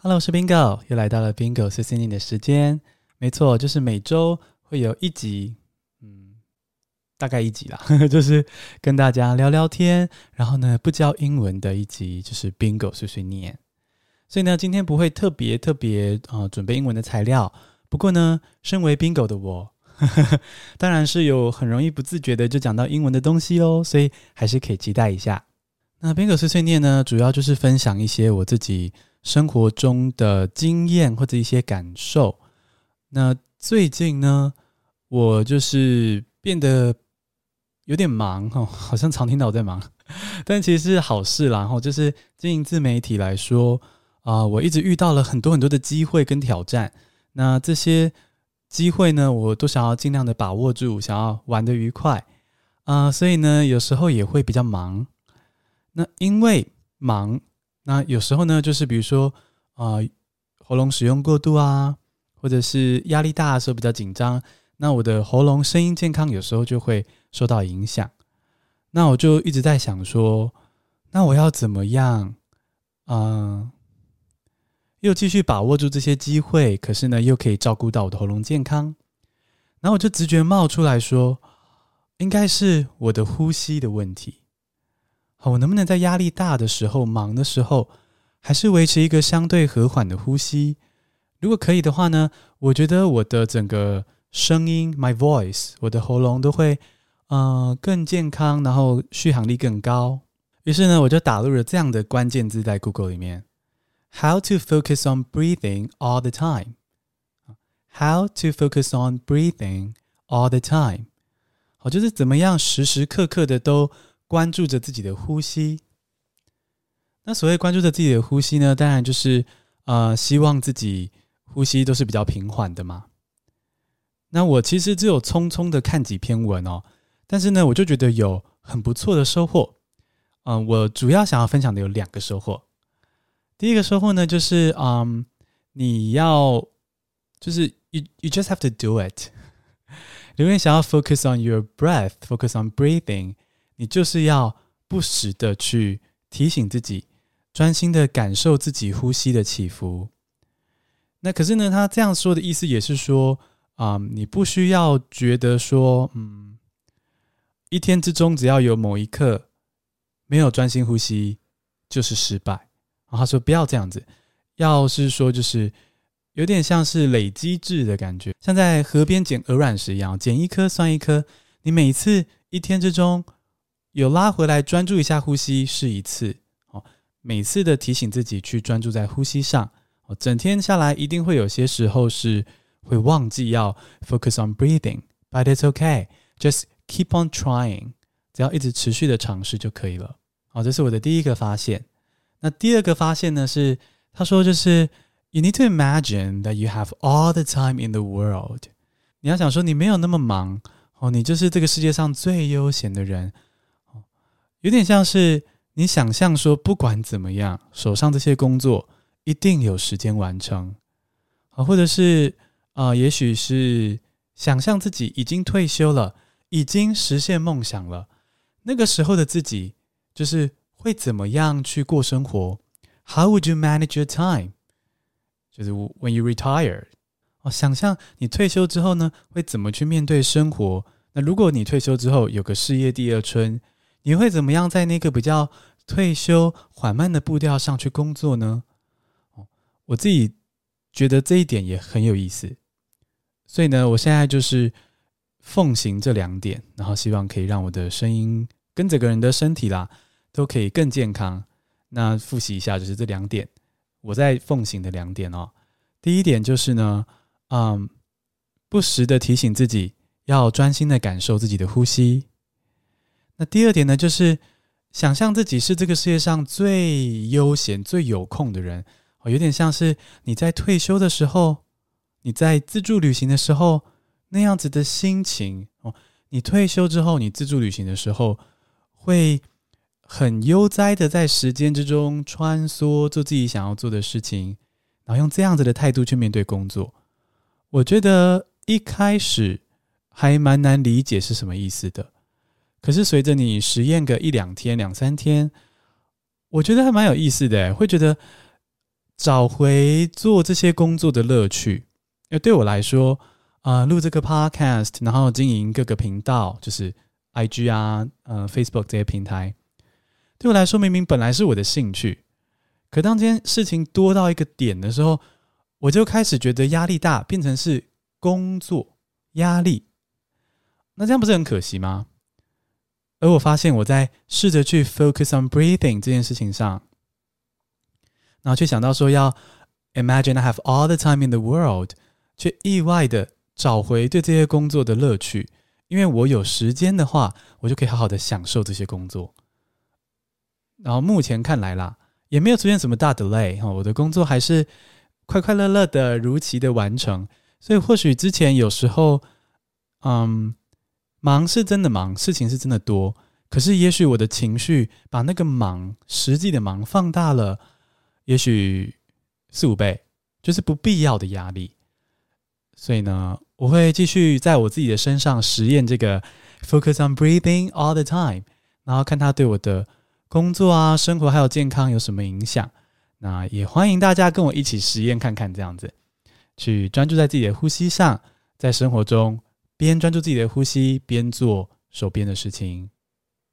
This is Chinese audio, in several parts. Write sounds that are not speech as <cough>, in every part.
Hello，我是 Bingo，又来到了 Bingo 碎碎念的时间。没错，就是每周会有一集，嗯，大概一集啦，呵呵，就是跟大家聊聊天，然后呢，不教英文的一集，就是 Bingo 碎碎念。所以呢，今天不会特别特别啊、呃，准备英文的材料。不过呢，身为 Bingo 的我呵呵，<laughs> 当然是有很容易不自觉的就讲到英文的东西哦，所以还是可以期待一下。那 Bingo 碎碎念呢，主要就是分享一些我自己。生活中的经验或者一些感受。那最近呢，我就是变得有点忙哈，好像常听到我在忙，<laughs> 但其实是好事啦。然后就是经营自媒体来说啊，我一直遇到了很多很多的机会跟挑战。那这些机会呢，我都想要尽量的把握住，想要玩得愉快啊，所以呢，有时候也会比较忙。那因为忙。那有时候呢，就是比如说啊、喉咙使用过度啊，或者是压力大的时候比较紧张，那我的喉咙声音健康有时候就会受到影响。那我就一直在想说，那我要怎么样，嗯、又继续把握住这些机会，可是呢，又可以照顾到我的喉咙健康。然后我就直觉冒出来说，应该是我的呼吸的问题。好，我能不能在压力大的时候、忙的时候，还是维持一个相对和缓的呼吸？如果可以的话呢，我觉得我的整个声音 （my voice），我的喉咙都会，呃，更健康，然后续航力更高。于是呢，我就打入了这样的关键字在 Google 里面：How to focus on breathing all the time。How to focus on breathing all the time。好，就是怎么样时时刻刻的都。关注着自己的呼吸，那所谓关注着自己的呼吸呢，当然就是呃，希望自己呼吸都是比较平缓的嘛。那我其实只有匆匆的看几篇文哦，但是呢，我就觉得有很不错的收获。嗯、我主要想要分享的有两个收获。第一个收获呢，就是嗯，你要就是 you you just have to do it。<laughs> 如果你想要 focus on your breath，focus on breathing。你就是要不时的去提醒自己，专心的感受自己呼吸的起伏。那可是呢，他这样说的意思也是说，啊、嗯，你不需要觉得说，嗯，一天之中只要有某一刻没有专心呼吸就是失败。然后他说不要这样子，要是说就是有点像是累积制的感觉，像在河边捡鹅卵石一样，捡一颗算一颗。你每次一天之中。有拉回来，专注一下呼吸是一次哦。每次的提醒自己去专注在呼吸上哦。整天下来，一定会有些时候是会忘记要 focus on breathing，but it's okay，just keep on trying，只要一直持续的尝试就可以了。好，这是我的第一个发现。那第二个发现呢是，他说就是 you need to imagine that you have all the time in the world。你要想说你没有那么忙哦，你就是这个世界上最悠闲的人。有点像是你想象说，不管怎么样，手上这些工作一定有时间完成，啊，或者是啊，也许是想象自己已经退休了，已经实现梦想了，那个时候的自己就是会怎么样去过生活？How would you manage your time？就是 when you retire，哦，想象你退休之后呢，会怎么去面对生活？那如果你退休之后有个事业第二春，你会怎么样在那个比较退休缓慢的步调上去工作呢？哦，我自己觉得这一点也很有意思，所以呢，我现在就是奉行这两点，然后希望可以让我的声音跟整个人的身体啦都可以更健康。那复习一下，就是这两点我在奉行的两点哦。第一点就是呢，嗯，不时的提醒自己要专心的感受自己的呼吸。那第二点呢，就是想象自己是这个世界上最悠闲、最有空的人哦，有点像是你在退休的时候，你在自助旅行的时候那样子的心情哦。你退休之后，你自助旅行的时候，会很悠哉的在时间之中穿梭，做自己想要做的事情，然后用这样子的态度去面对工作。我觉得一开始还蛮难理解是什么意思的。可是随着你实验个一两天、两三天，我觉得还蛮有意思的，会觉得找回做这些工作的乐趣。因为对我来说，啊、录这个 podcast，然后经营各个频道，就是 IG 啊，呃，Facebook 这些平台，对我来说明明本来是我的兴趣，可当今天事情多到一个点的时候，我就开始觉得压力大，变成是工作压力。那这样不是很可惜吗？而我发现我在试着去 focus on breathing 这件事情上，然后却想到说要 imagine I have all the time in the world，却意外的找回对这些工作的乐趣，因为我有时间的话，我就可以好好的享受这些工作。然后目前看来啦，也没有出现什么大 delay 哈，我的工作还是快快乐乐的如期的完成。所以或许之前有时候，嗯。忙是真的忙，事情是真的多，可是也许我的情绪把那个忙，实际的忙放大了，也许四五倍，就是不必要的压力。所以呢，我会继续在我自己的身上实验这个 focus on breathing all the time，然后看它对我的工作啊、生活还有健康有什么影响。那也欢迎大家跟我一起实验看看，这样子去专注在自己的呼吸上，在生活中。边专注自己的呼吸，边做手边的事情。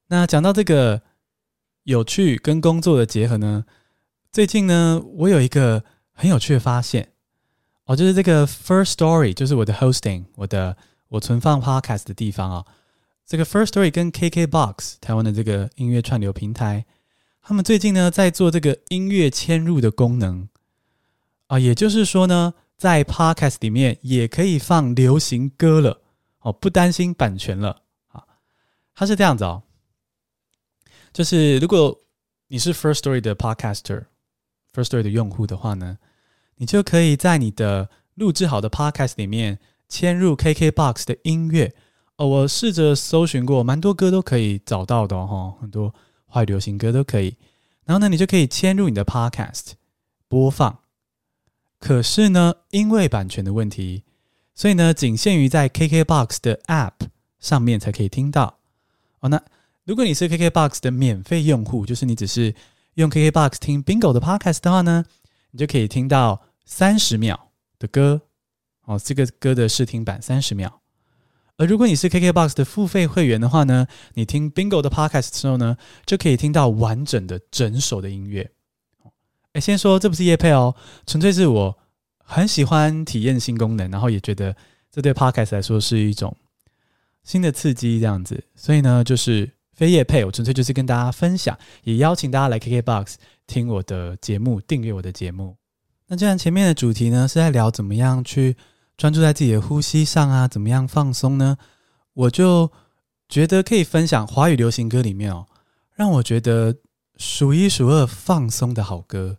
那讲到这个有趣跟工作的结合呢，最近呢，我有一个很有趣的发现哦，就是这个 First Story，就是我的 hosting，我的我存放 podcast 的地方啊、这个 First Story 跟 KKBOX 台湾的这个音乐串流平台，他们最近呢在做这个音乐嵌入的功能啊、也就是说呢，在 podcast 里面也可以放流行歌了。哦，不担心版权了啊！它是这样子哦，就是如果你是 First Story 的 Podcaster、First Story 的用户的话呢，你就可以在你的录制好的 Podcast 里面嵌入 KKBOX 的音乐哦。我试着搜寻过，蛮多歌都可以找到的哦，很多华语流行歌都可以。然后呢，你就可以嵌入你的 Podcast 播放。可是呢，因为版权的问题。所以呢，仅限于在 KKBOX 的 App 上面才可以听到哦。那如果你是 KKBOX 的免费用户，就是你只是用 KKBOX 听 Bingo 的 Podcast 的话呢，你就可以听到三十秒的歌哦，这个歌的试听版三十秒。而如果你是 KKBOX 的付费会员的话呢，你听 Bingo 的 Podcast 的时候呢，就可以听到完整的整首的音乐。哎，先说这不是叶配哦，纯粹是我。很喜欢体验新功能，然后也觉得这对 Podcast 来说是一种新的刺激，这样子。所以呢，就是非业配，我纯粹就是跟大家分享，也邀请大家来 KKBOX 听我的节目，订阅我的节目。那既然前面的主题呢是在聊怎么样去专注在自己的呼吸上啊，怎么样放松呢？我就觉得可以分享华语流行歌里面哦，让我觉得数一数二放松的好歌，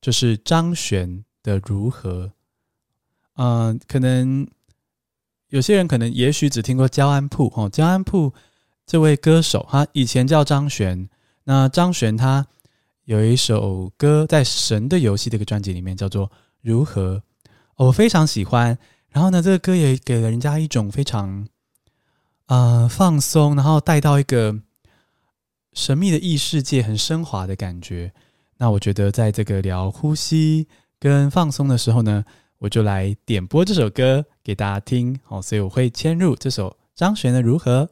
就是张悬的如何？嗯、可能有些人可能也许只听过焦安溥哦，焦安溥这位歌手，他以前叫张悬。那张悬他有一首歌在《神的游戏》这个专辑里面叫做《如何》，我非常喜欢。然后呢，这个歌也给了人家一种非常呃放松，然后带到一个神秘的异世界，很升华的感觉。那我觉得在这个聊呼吸。跟放松的时候呢，我就来点播这首歌给大家听，好，所以我会嵌入这首张悬的《如何》。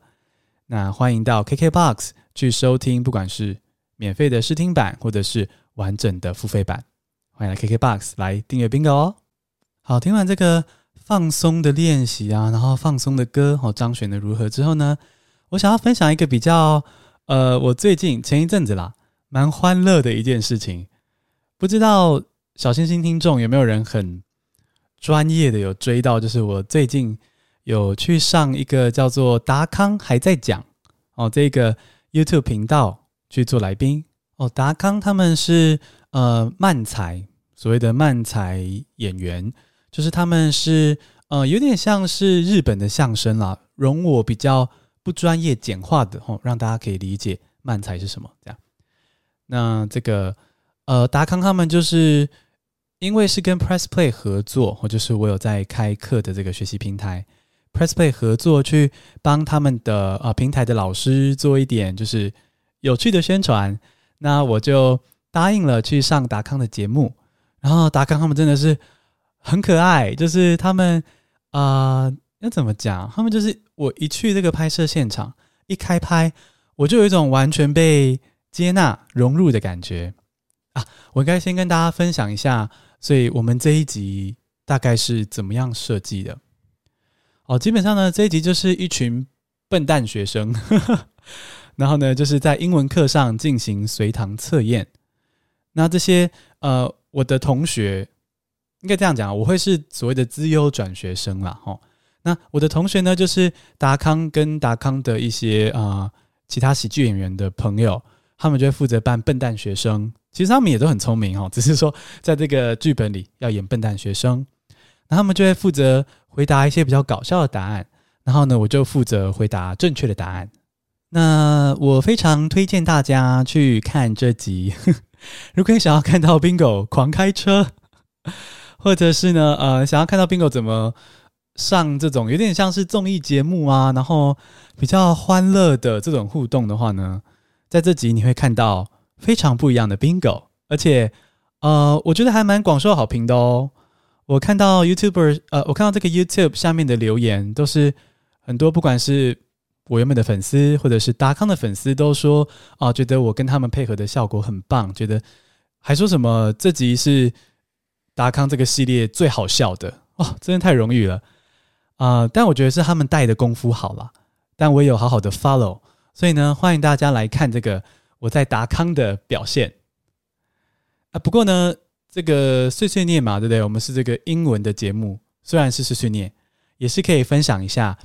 那欢迎到 KKBOX 去收听，不管是免费的试听版，或者是完整的付费版，欢迎来 KKBOX 来订阅 Bingo 哦。好，听完这个放松的练习啊，然后放松的歌，好，张悬的《如何》之后呢，我想要分享一个比较，呃，我最近前一阵子啦，蛮欢乐的一件事情，不知道。小星星听众有没有人很专业的有追到？就是我最近有去上一个叫做达康还在讲哦，这个 YouTube 频道去做来宾哦。达康他们是呃漫才，所谓的漫才演员，就是他们是呃有点像是日本的相声啦，容我比较不专业简化的哦，让大家可以理解漫才是什么这样。那这个呃达康他们就是。因为是跟 Press Play 合作，或就是我有在开课的这个学习平台 Press Play 合作，去帮他们的、呃、平台的老师做一点就是有趣的宣传，那我就答应了去上达康的节目，然后达康他们真的是很可爱，就是他们啊、呃，要怎么讲？他们就是我一去这个拍摄现场，一开拍，我就有一种完全被接纳融入的感觉啊！我应该先跟大家分享一下，所以我们这一集大概是怎么样设计的？哦，基本上呢，这一集就是一群笨蛋学生，呵呵，然后呢，就是在英文课上进行随堂测验。那这些呃，我的同学应该这样讲，我会是所谓的资优转学生啦。哦，那我的同学呢，就是达康跟达康的一些啊、其他喜剧演员的朋友，他们就会负责扮笨蛋学生。其实他们也都很聪明哦，<laughs> 只是说在这个剧本里要演笨蛋学生，那他们就会负责。回答一些比较搞笑的答案，然后呢，我就负责回答正确的答案。那我非常推荐大家去看这集。<laughs> 如果你想要看到 Bingo 狂开车，<laughs> 或者是呢，呃，想要看到 Bingo 怎么上这种有点像是综艺节目啊，然后比较欢乐的这种互动的话呢，在这集你会看到非常不一样的 Bingo，而且呃，我觉得还蛮广受好评的哦。我看到 YouTuber，呃，我看到这个 YouTube 下面的留言都是很多，不管是我原本的粉丝，或者是达康的粉丝，都说啊、觉得我跟他们配合的效果很棒，觉得还说什么这集是达康这个系列最好笑的，哦，真的太荣誉了啊、但我觉得是他们带的功夫好了，但我也有好好的 follow，所以呢，欢迎大家来看这个我在达康的表现啊。不过呢。这个碎碎念嘛，对不对？我们是这个英文的节目，虽然是碎碎念，也是可以分享一下。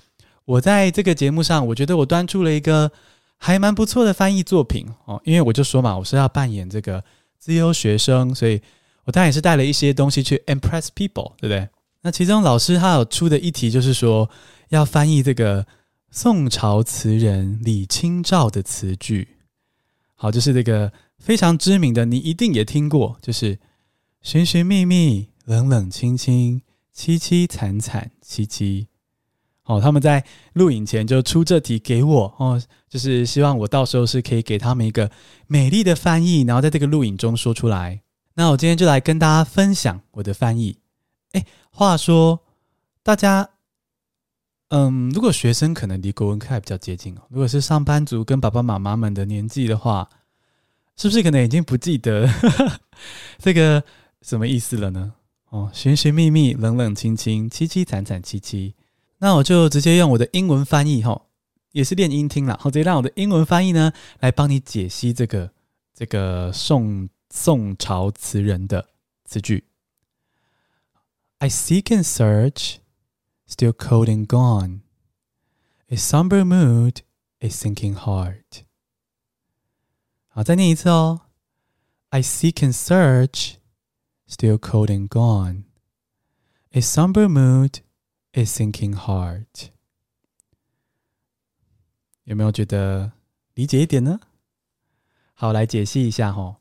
我在这个节目上，我觉得我端出了一个还蛮不错的翻译作品哦。因为我就说嘛，我是要扮演这个资优学生，所以我当然也是带了一些东西去 impress people，对不对？那其中老师他有出的一题就是说要翻译这个宋朝词人李清照的词句。好，就是这个非常知名的，你一定也听过，就是。寻寻觅觅，冷冷清清，凄凄惨惨戚戚。哦，他们在录影前就出这题给我哦，就是希望我到时候是可以给他们一个美丽的翻译，然后在这个录影中说出来。那我今天就来跟大家分享我的翻译。哎，话说大家，嗯，如果学生可能离国文课还比较接近哦，如果是上班族跟爸爸妈妈们的年纪的话，是不是可能已经不记得呵 <laughs> 呵这个？什么意思了呢？哦，寻寻觅觅，冷冷清清，凄凄惨惨戚戚。那我就直接用我的英文翻译，哈，也是练音听啦。我直接让我的英文翻译呢，来帮你解析这个这个宋宋朝词人的词句。I seek and search, still cold and gone. A somber mood, a sinking heart. 好，再念一次哦。I seek and search. Still cold and gone, a somber mood, a sinking heart。有没有觉得理解一点呢？好，来解析一下哈，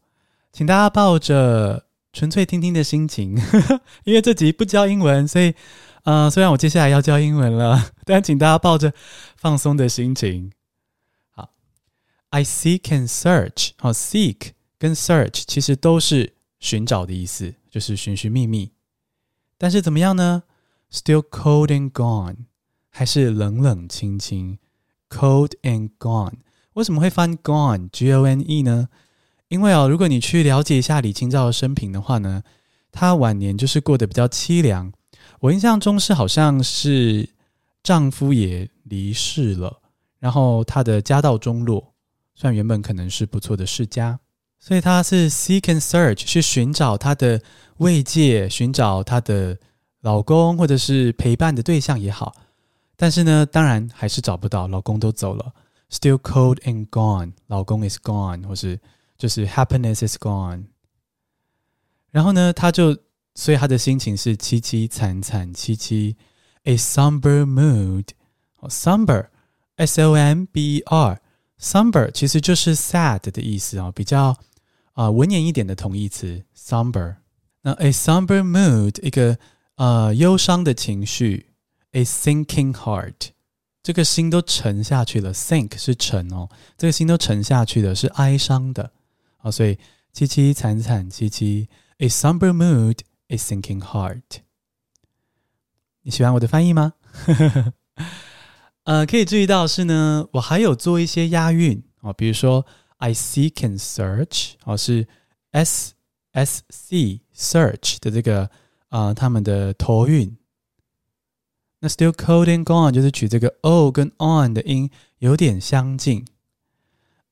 请大家抱着纯粹听听的心情，呵呵，因为这集不教英文，所以， <laughs> 呃，虽然我接下来要教英文了，但请大家抱着放松的心情。好，I seek and search，好，seek 跟 search 其实都是。寻找的意思就是寻寻觅觅，但是怎么样呢？Still cold and gone，还是冷冷清清？Cold and gone，为什么会翻 gone？G O N E 呢？因为哦，如果你去了解一下李清照的生平的话呢，她晚年就是过得比较凄凉。我印象中是好像是丈夫也离世了，然后她的家道中落，虽然原本可能是不错的世家。所以她是 seek and search 去寻找她的慰藉，寻找她的老公或者是陪伴的对象也好，但是呢，当然还是找不到，老公都走了，still cold and gone，老公 is gone，或是就是 happiness is gone。然后呢，她就所以他的心情是凄凄惨惨戚戚，a somber mood。哦，somber，s o m b e r，somber 其实就是 sad 的意思啊，比较。啊，文言一点的同义词，somber。那 a somber mood，一个呃忧伤的情绪；a sinking heart，这个心都沉下去了。sink 是沉哦，这个心都沉下去的是哀伤的啊。所以凄凄惨惨戚戚 A somber mood, a sinking heart。你喜欢我的翻译吗？呃，可以注意到是呢，我还有做一些押韵啊，比如说 <laughs> I seek and search，哦，是 S S C search 的这个啊、呃，他们的头韵。那 still cold and gone 就是取这个 o 跟 on 的音有点相近，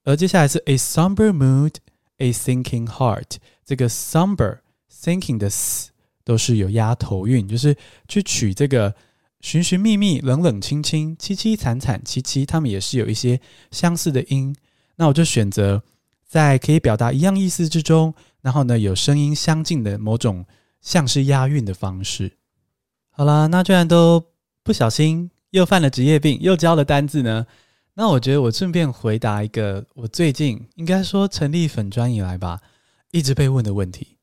而接下来是 a somber mood, a sinking heart。这个 somber thinking 的 s 都是有押头韵，就是去取这个寻寻觅觅、冷冷清清、凄凄惨惨戚戚，他们也是有一些相似的音。那我就选择在可以表达一样意思之中，然后呢有声音相近的某种像是押韵的方式。好啦，那居然都不小心又犯了职业病，又教了单字呢。那我觉得我顺便回答一个我最近应该说成立粉专以来吧。一直被问的问题，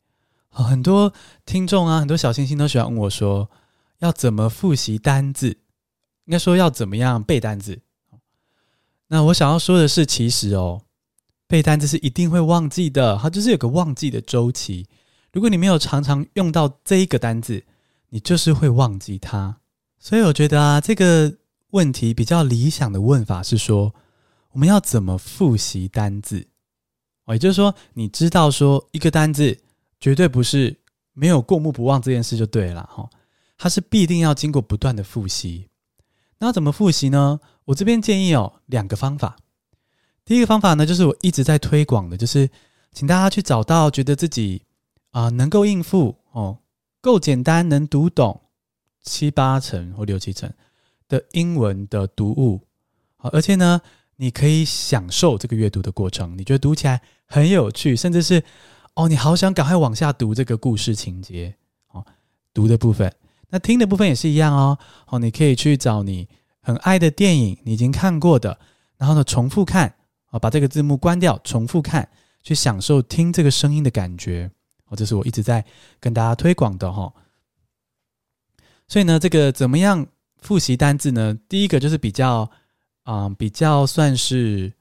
很多听众啊，很多小星星都喜欢问我说，要怎么复习单字？应该说要怎么样背单字？那我想要说的是，其实哦，背单字是一定会忘记的，它就是有个忘记的周期。如果你没有常常用到这一个单字，你就是会忘记它。所以我觉得啊，这个问题比较理想的问法是说，我们要怎么复习单字？哦也就是说，你知道说一个单字绝对不是没有过目不忘这件事就对了哈，它是必定要经过不断的复习。那怎么复习呢？我这边建议哦，两个方法。第一个方法呢，就是我一直在推广的，就是请大家去找到觉得自己啊、能够应付哦，够简单能读懂七八成或六七成的英文的读物，好，而且呢。你可以享受这个阅读的过程，你觉得读起来很有趣，甚至是哦，你好想赶快往下读这个故事情节哦。读的部分，那听的部分也是一样哦。哦，你可以去找你很爱的电影，你已经看过的，然后呢重复看哦，把这个字幕关掉，重复看，去享受听这个声音的感觉哦。这是我一直在跟大家推广的哈、哦。所以呢，这个怎么样复习单字呢？第一个就是比较。嗯，比较算是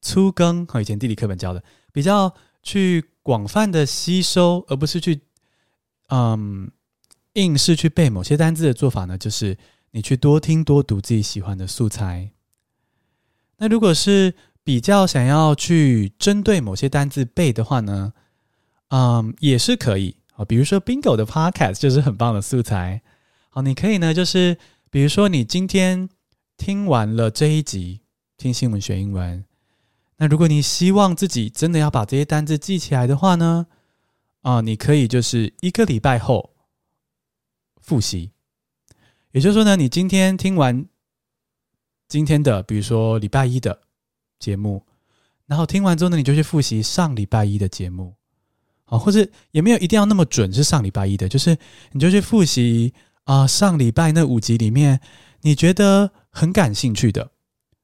粗耕和以前地理课本教的，比较去广泛的吸收，而不是去嗯硬是去背某些单字的做法呢，就是你去多听多读自己喜欢的素材。那如果是比较想要去针对某些单字背的话呢，嗯，也是可以啊。比如说 Bingo 的 Podcast 就是很棒的素材。好，你可以呢，就是比如说你今天。听完了这一集，听新闻学英文。那如果你希望自己真的要把这些单字记起来的话呢，啊，你可以就是一个礼拜后复习。也就是说呢，你今天听完今天的，比如说礼拜一的节目，然后听完之后呢，你就去复习上礼拜一的节目。啊，或者也没有一定要那么准是上礼拜一的，就是你就去复习啊，上礼拜那五集里面你觉得。很感兴趣的，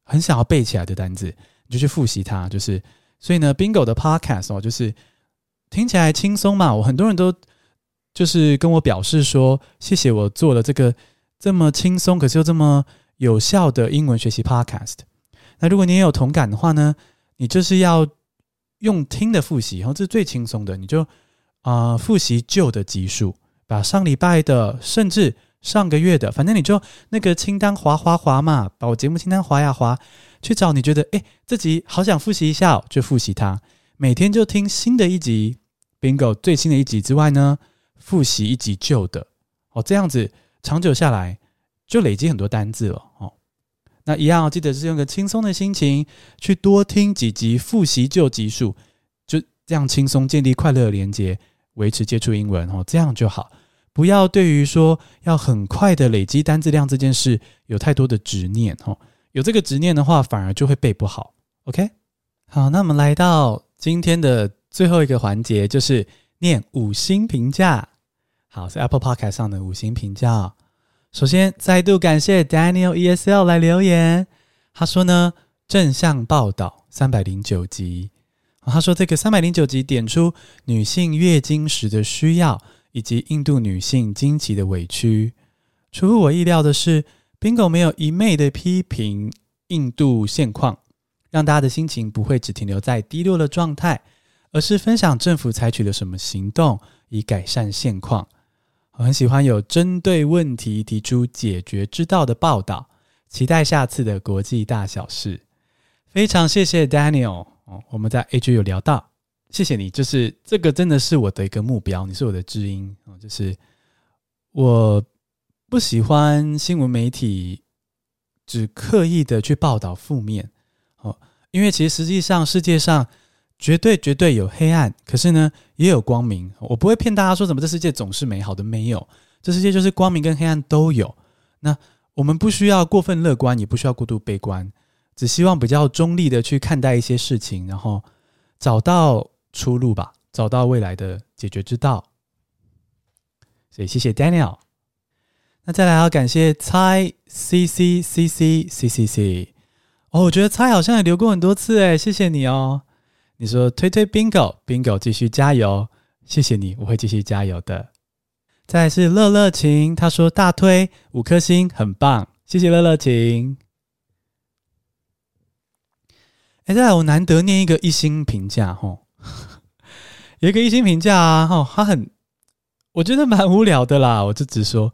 很想要背起来的单字，就去复习它。就是，所以呢，Bingo 的 Podcast 哦，就是听起来轻松嘛。我很多人都就是跟我表示说，谢谢我做了这个这么轻松，可是又这么有效的英文学习 Podcast。那如果你也有同感的话呢，你就是要用听的复习，然后这是最轻松的，你就啊、复习旧的集数，把上礼拜的，甚至。上个月的，反正你就那个清单划划划嘛，把我节目清单划呀划，去找你觉得诶自己好想复习一下，就复习它。每天就听新的一集，Bingo 最新的一集之外呢，复习一集旧的哦，这样子长久下来就累积很多单字了哦。那一样记得是用个轻松的心情去多听几集，复习旧集数，就这样轻松建立快乐的连接，维持接触英文哦，这样就好。不要对于说要很快的累积单字量这件事有太多的执念哦，有这个执念的话，反而就会背不好。OK，好，那我们来到今天的最后一个环节，就是念五星评价。好，是 Apple Podcast 上的五星评价。首先，再度感谢 Daniel ESL 来留言，他说呢，正向报道三百零九集，他说这个三百零九集点出女性月经时的需要。以及印度女性经期的委屈，出乎我意料的是，Bingo 没有一昧的批评印度现况，让大家的心情不会只停留在低落的状态，而是分享政府采取了什么行动以改善现况。我很喜欢有针对问题提出解决之道的报道，期待下次的国际大小事。非常谢谢 Daniel 哦，我们在 AG 有聊到，谢谢你，就是这个真的是我的一个目标，你是我的知音，就是我不喜欢新闻媒体只刻意的去报道负面哦，因为其实实际上世界上绝对绝对有黑暗，可是呢也有光明，我不会骗大家说什么这世界总是美好的，没有，这世界就是光明跟黑暗都有，那我们不需要过分乐观，也不需要过度悲观。只希望比较中立的去看待一些事情，然后找到出路吧，找到未来的解决之道。所以谢谢 Daniel。那再来要感谢猜 C C C C C C C。哦，我觉得猜好像也留过很多次诶，谢谢你哦。你说推推 Bingo Bingo 继续加油，谢谢你，我会继续加油的。再来是乐乐晴，他说大推五颗星，很棒，谢谢乐乐晴。现在我难得念一个一星评价吼，<laughs> 有一个一星评价啊吼，他很我觉得蛮无聊的啦，我就直说，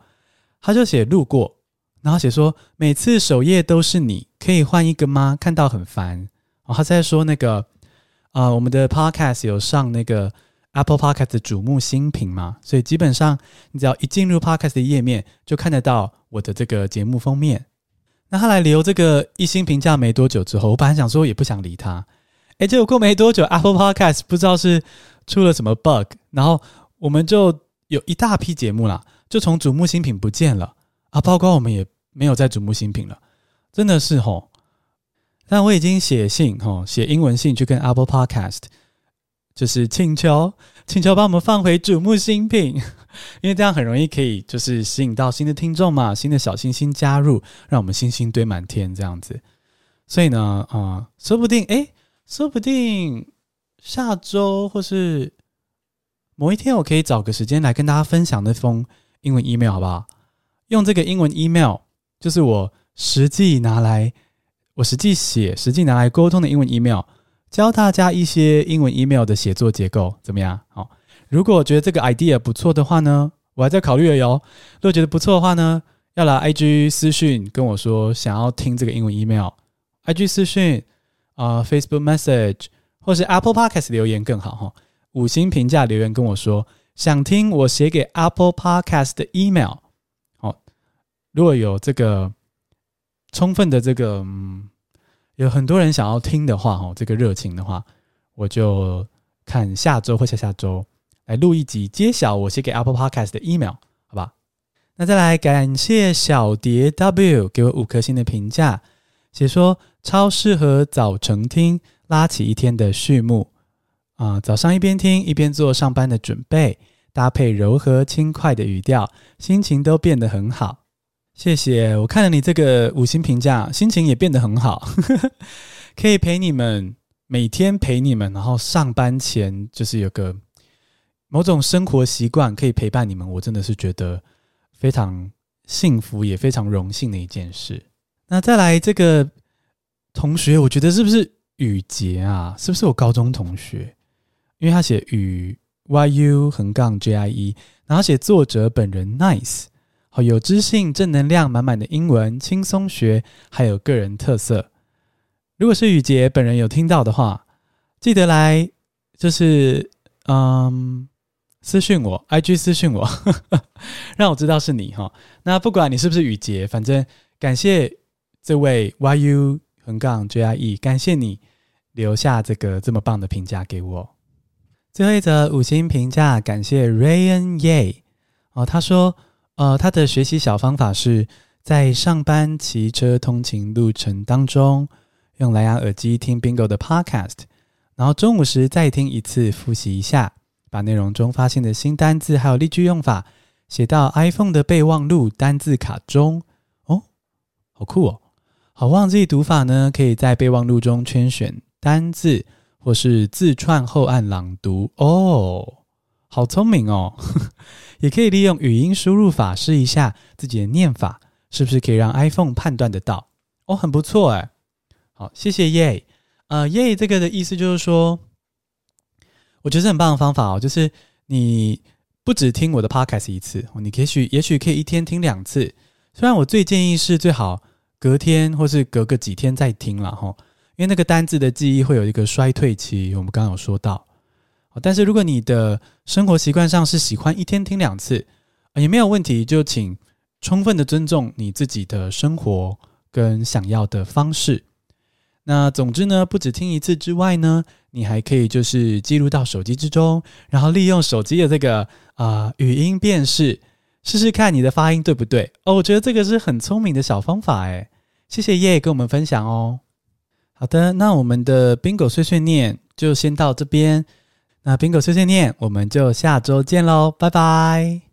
他就写路过，然后写说每次首页都是你，可以换一个吗？看到很烦。哦，他在说那个啊、我们的 Podcast 有上那个 Apple Podcast 的瞩目新品嘛，所以基本上你只要一进入 Podcast 的页面，就看得到我的这个节目封面。那他来留这个一星评价没多久之后，我本来想说也不想理他，诶，结果过没多久，Apple Podcast 不知道是出了什么 bug，然后我们就有一大批节目啦，就从瞩目新品不见了啊，包括我们也没有在瞩目新品了，真的是吼。但我已经写信吼，写英文信去跟 Apple Podcast，就是请求请求把我们放回瞩目新品。<laughs> 因为这样很容易可以就是吸引到新的听众嘛，新的小星星加入，让我们星星堆满天这样子。所以呢，啊、说不定诶，说不定下周或是某一天，我可以找个时间来跟大家分享那封英文 email，好不好？用这个英文 email，就是我实际拿来，我实际写、实际拿来沟通的英文 email，教大家一些英文 email 的写作结构，怎么样？好。如果觉得这个 idea 不错的话呢，我还在考虑了哟。如果觉得不错的话呢，要来 IG 私讯跟我说想要听这个英文 email，IG 私讯啊、Facebook message 或是 Apple Podcast 留言更好哈。五星评价留言跟我说想听我写给 Apple Podcast 的 email。好，如果有这个充分的这个嗯，有很多人想要听的话哈，这个热情的话，我就看下周或下下周。来录一集，揭晓我写给 Apple Podcast 的 email，好吧？那再来感谢小蝶 W 给我五颗星的评价，写说超适合早晨听，拉起一天的序幕啊、早上一边听一边做上班的准备，搭配柔和轻快的语调，心情都变得很好。谢谢，我看了你这个五星评价，心情也变得很好，<laughs> 可以陪你们每天陪你们，然后上班前就是有个。某种生活习惯可以陪伴你们，我真的是觉得非常幸福，也非常荣幸的一件事。那再来这个同学，我觉得是不是雨杰啊？是不是我高中同学？因为他写雨 y u 横杠 j i e，然后写作者本人 nice，好有知性、正能量满满的英文，轻松学，还有个人特色。如果是雨杰本人有听到的话，记得来，就是嗯。私讯我，IG 私讯我呵呵，<laughs> 让我知道是你哈。那不管你是不是雨杰，反正感谢这位 YU 横杠 JIE，感谢你留下这个这么棒的评价给我。最后一则五星评价，感谢 Rayan Ye 哦，他说，呃，他的学习小方法是在上班骑车通勤路程当中，用蓝牙耳机听 Bingo 的 Podcast，然后中午时再听一次，复习一下。把内容中发现的新单字还有例句用法写到 iPhone 的备忘录单字卡中哦，好酷哦！好忘记读法呢，可以在备忘录中圈选单字，或是自串后按朗读哦，好聪明哦！<laughs> 也可以利用语音输入法试一下自己的念法，是不是可以让 iPhone 判断得到？哦，很不错哎！好，谢谢耶！呃，耶，这个的意思就是说。我觉得很棒的方法哦，就是你不只听我的 podcast 一次，你也许也许可以一天听两次。虽然我最建议是最好隔天或是隔个几天再听了哈，因为那个单字的记忆会有一个衰退期，我们刚刚有说到。但是如果你的生活习惯上是喜欢一天听两次，也没有问题，就请充分的尊重你自己的生活跟想要的方式。那总之呢，不只听一次之外呢，你还可以就是记录到手机之中，然后利用手机的这个啊、语音辨识，试试看你的发音对不对哦。我觉得这个是很聪明的小方法哎。谢谢叶跟我们分享哦。好的，那我们的 Bingo 碎碎念就先到这边。那 Bingo 碎碎念，我们就下周见喽，拜拜。